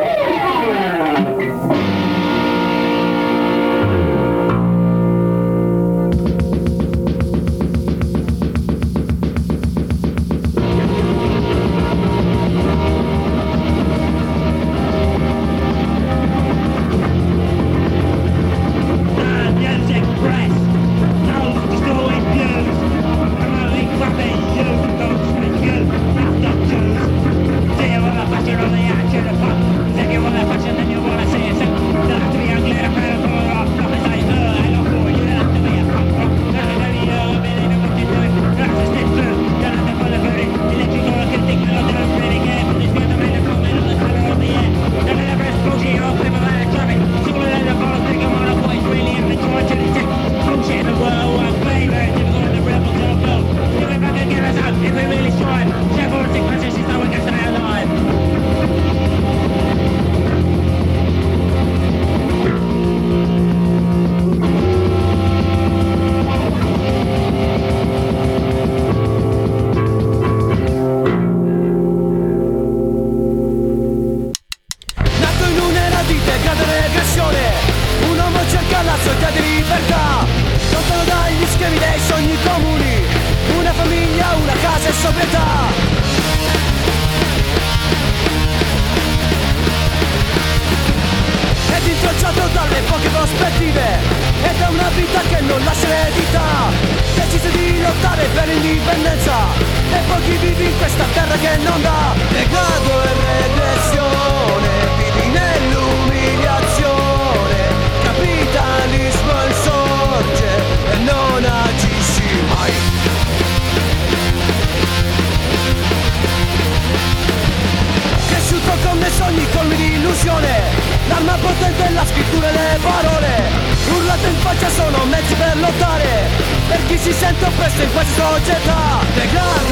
Yeah. 100% właśnie złodzieta Degrad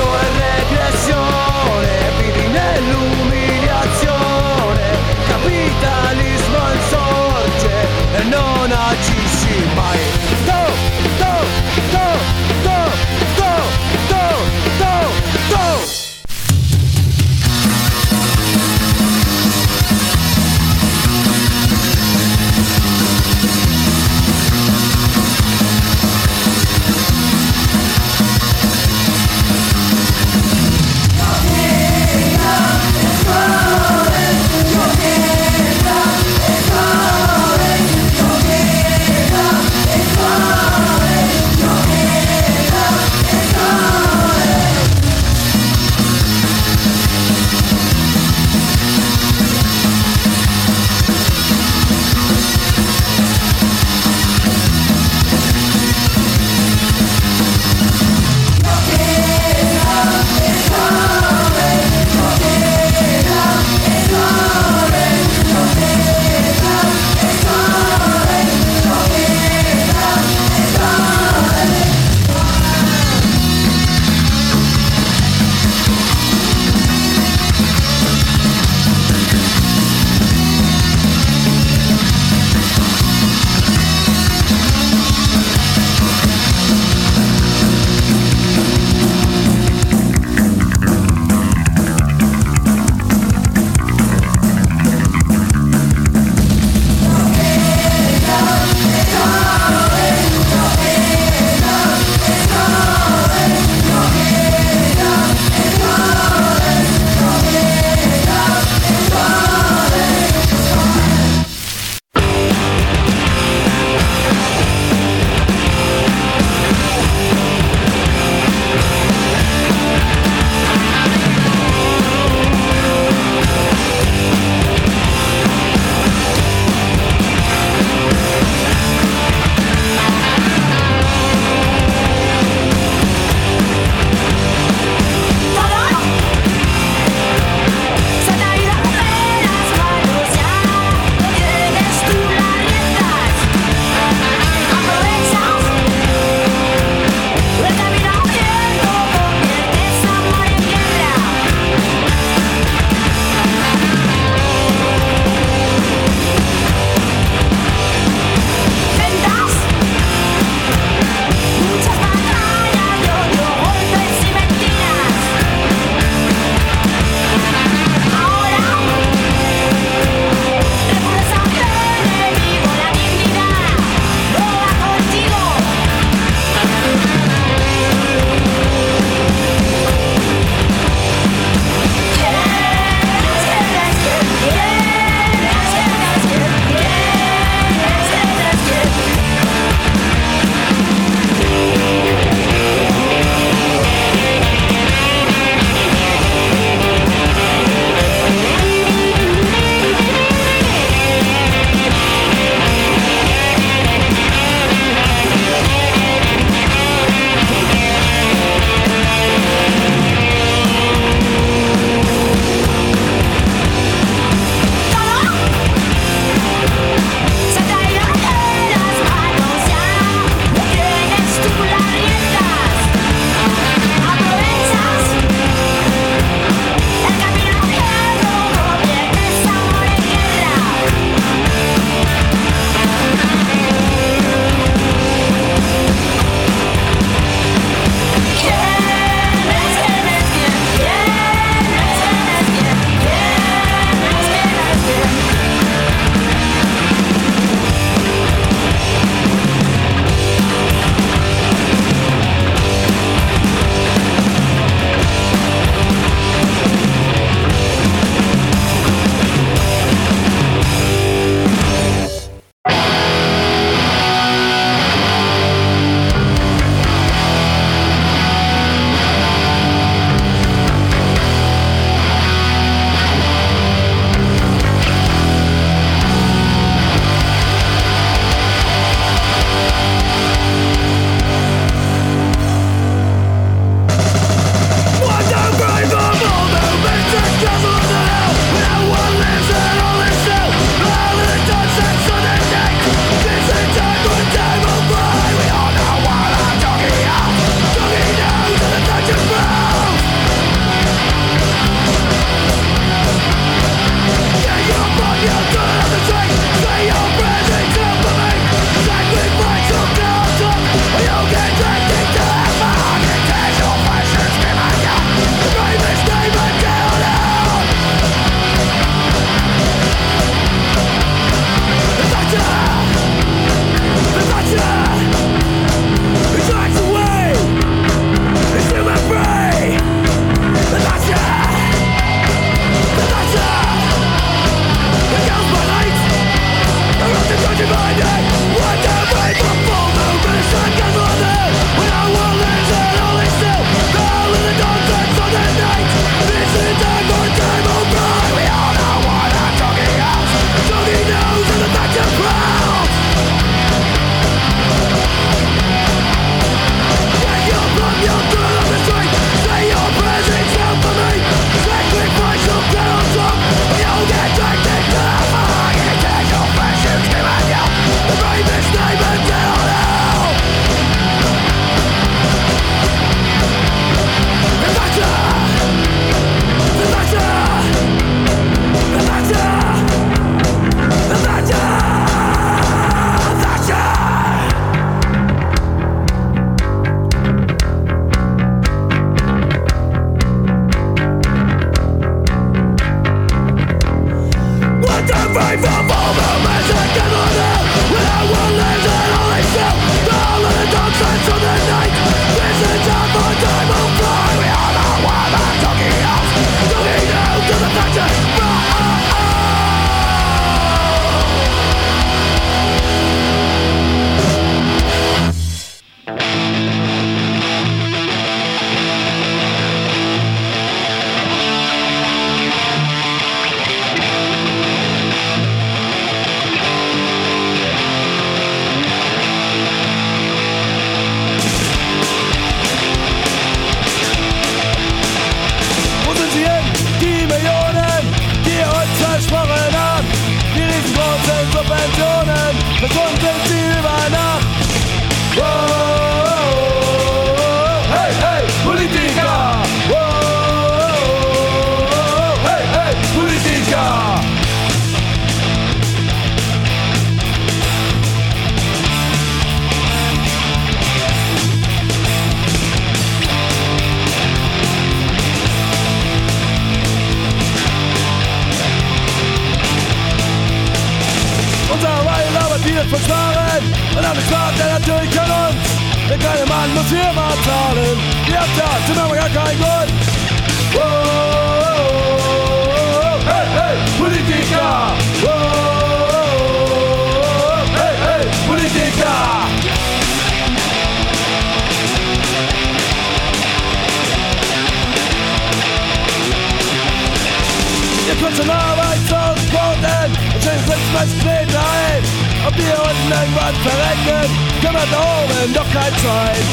Schon Arbeitsauskoten und schön was Kneten ein. Ob wir unten irgendwann verrecken, kümmert da oben doch kein Schwein.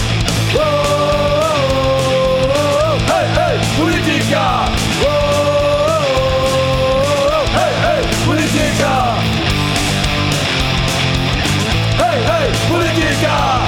Oh, oh, oh, oh, hey, hey, Politiker! Oh, oh, oh, Politiker! Hey, hey, Politiker!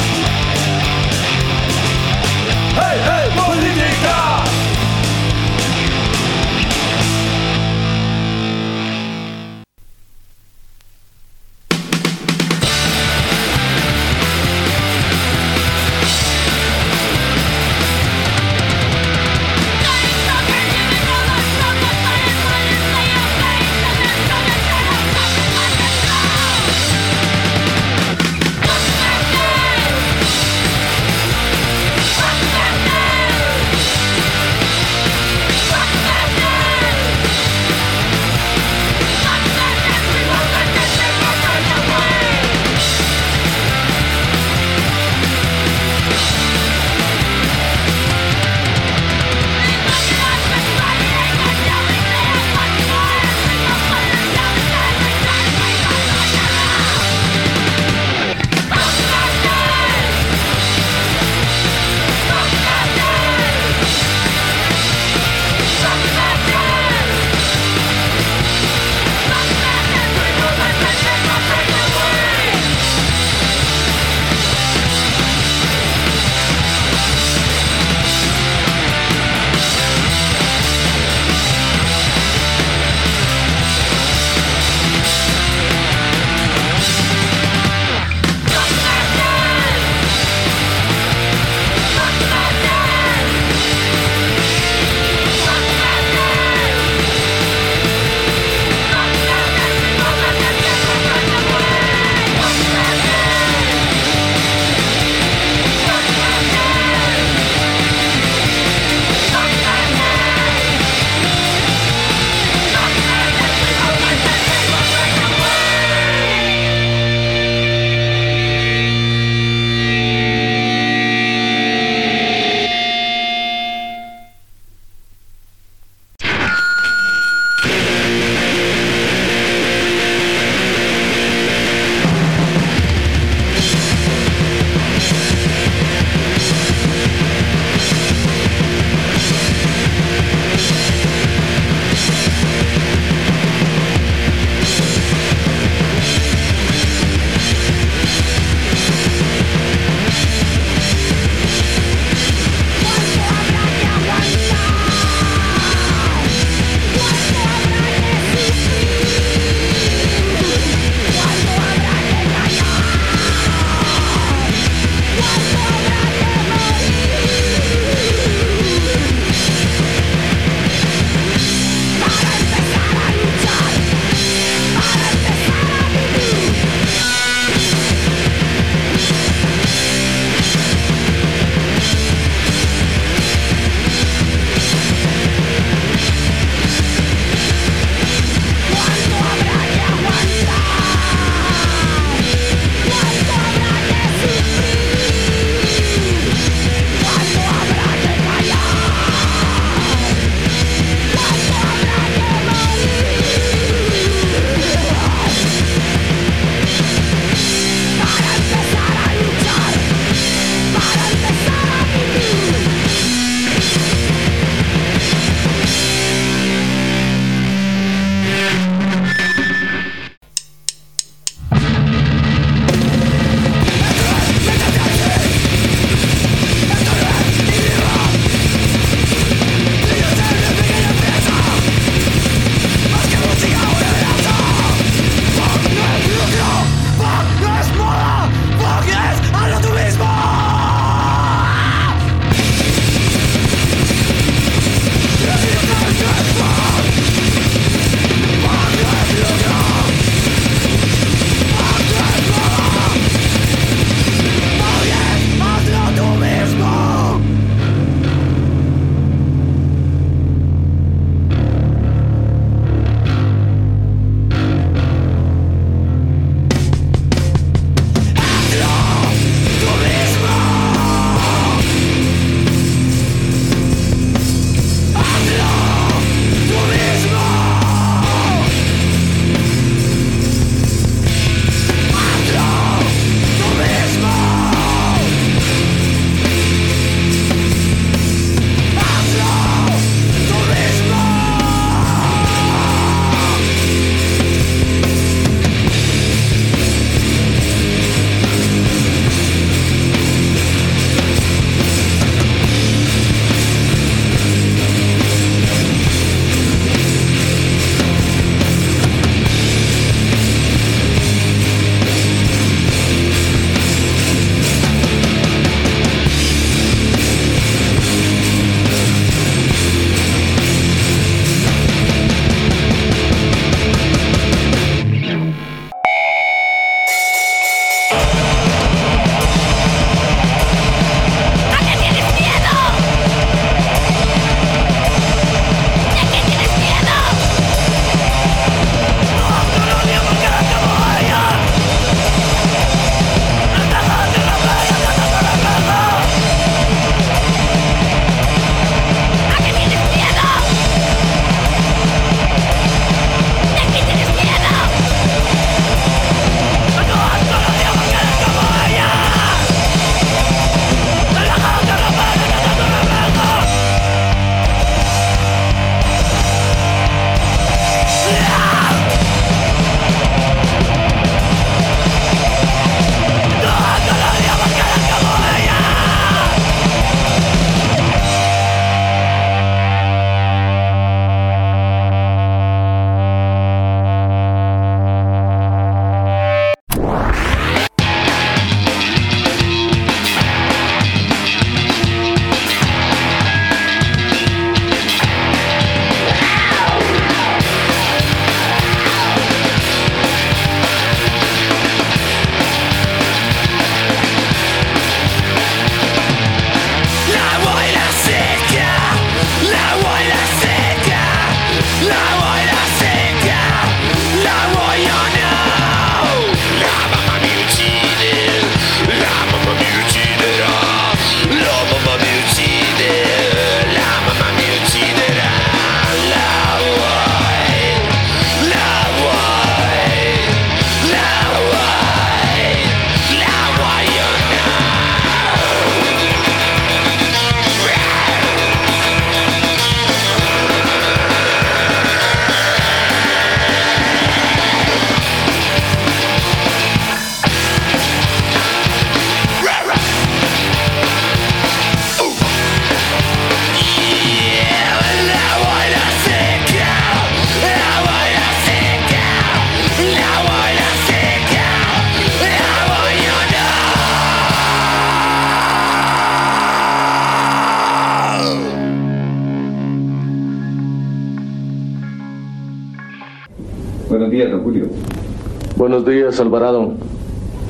Alvarado.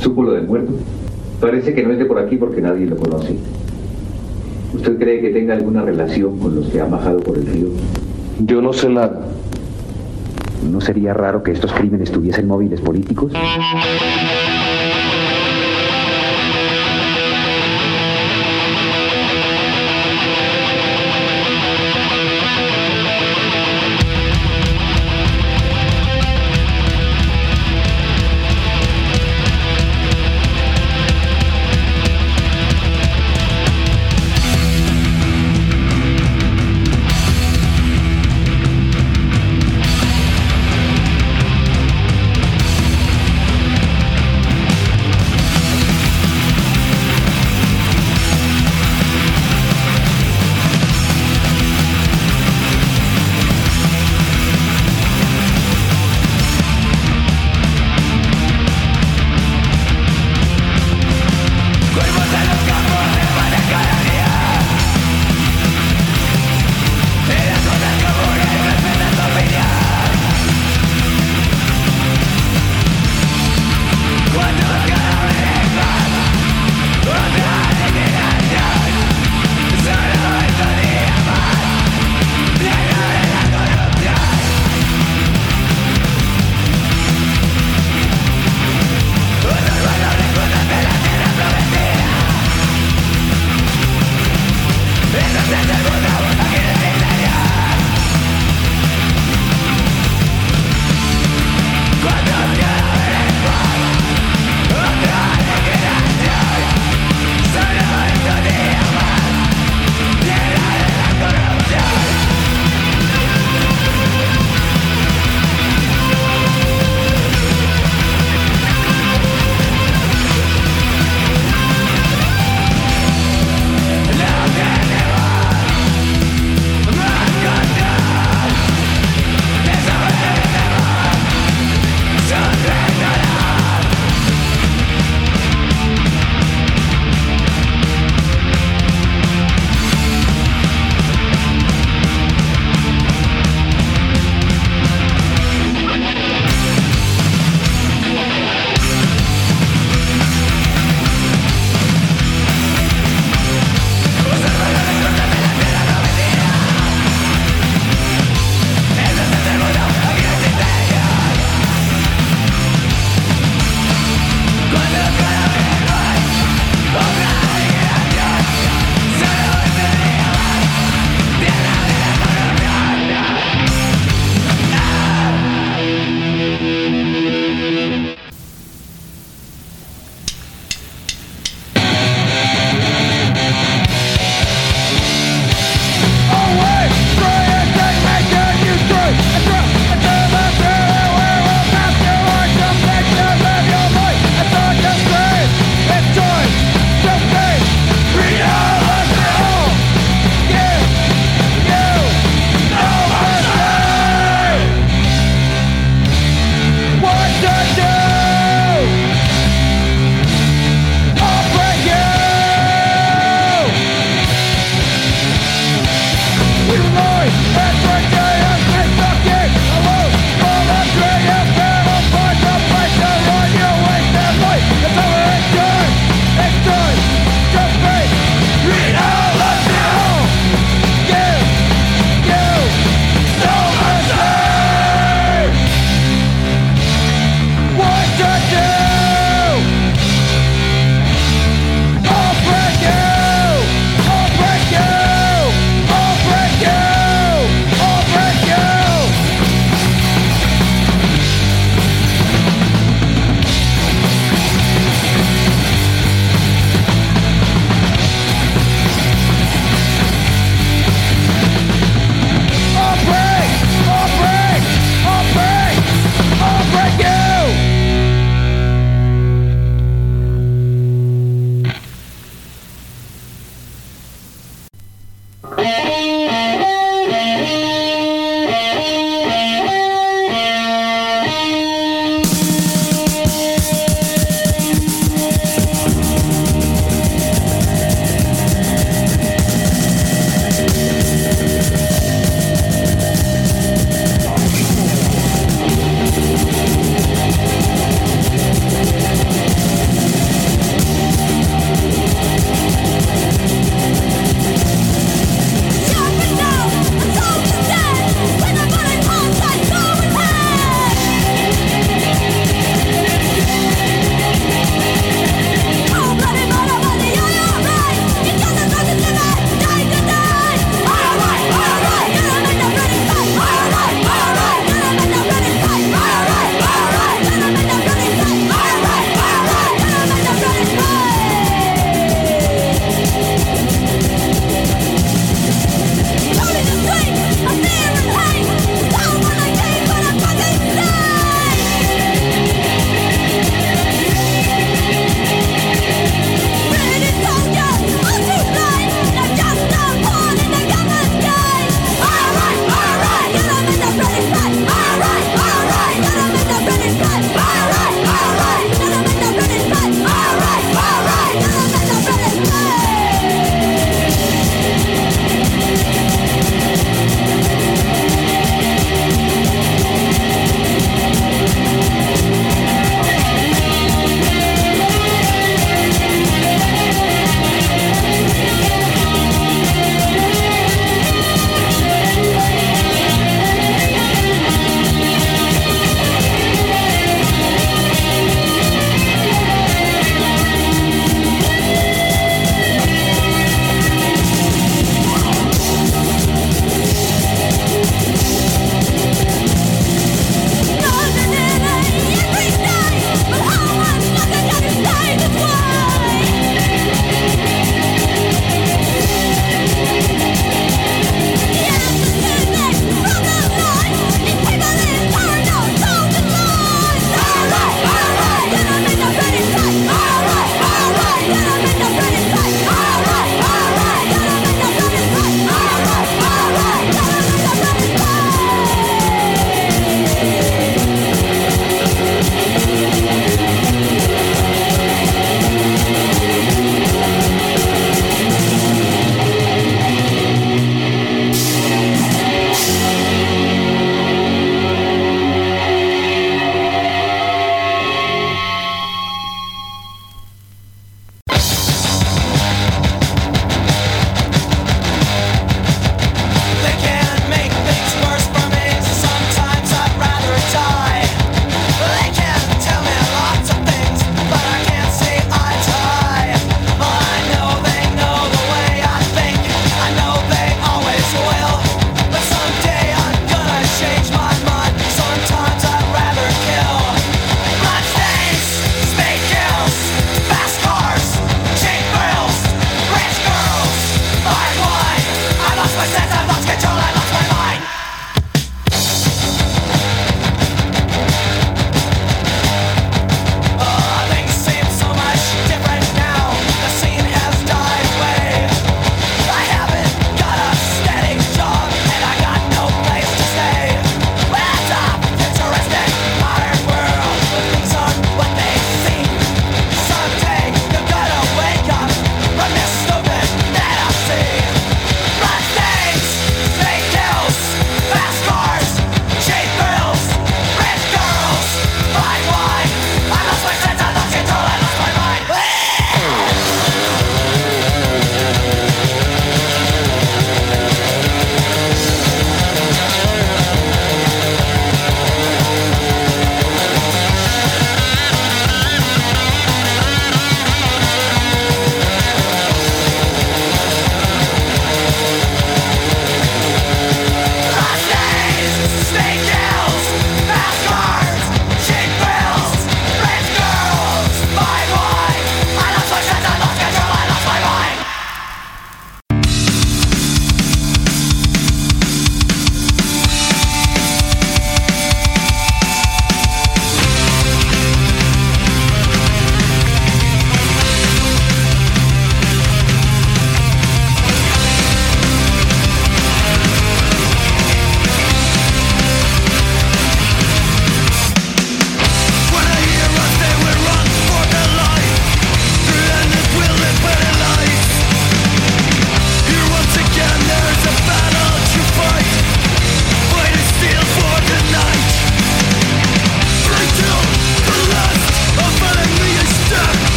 ¿Supo lo del muerto? Parece que no es de por aquí porque nadie lo conoce. ¿Usted cree que tenga alguna relación con los que han bajado por el río? Yo no sé nada. ¿No sería raro que estos crímenes tuviesen móviles políticos?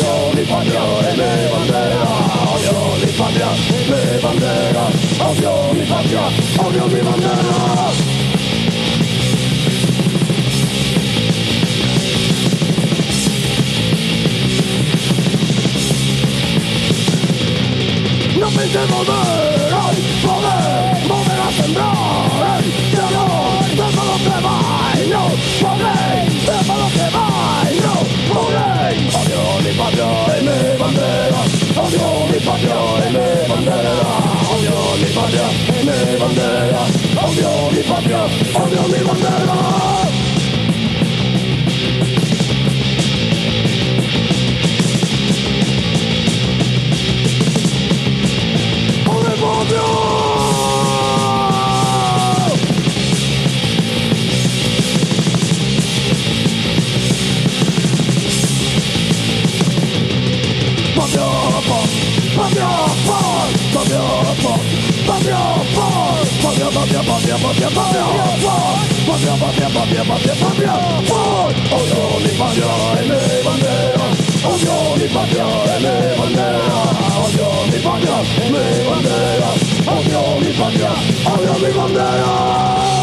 Mi patria y mi bandera patria bandera patria, bandera No pensé volver, Om jag är levande Om jag är levande Levande Om jag är levande Om jag är levande odio mi patria y mi bandera, odio mi patria y mi bandera, odio mi patria, odio mi bandera. mi bandera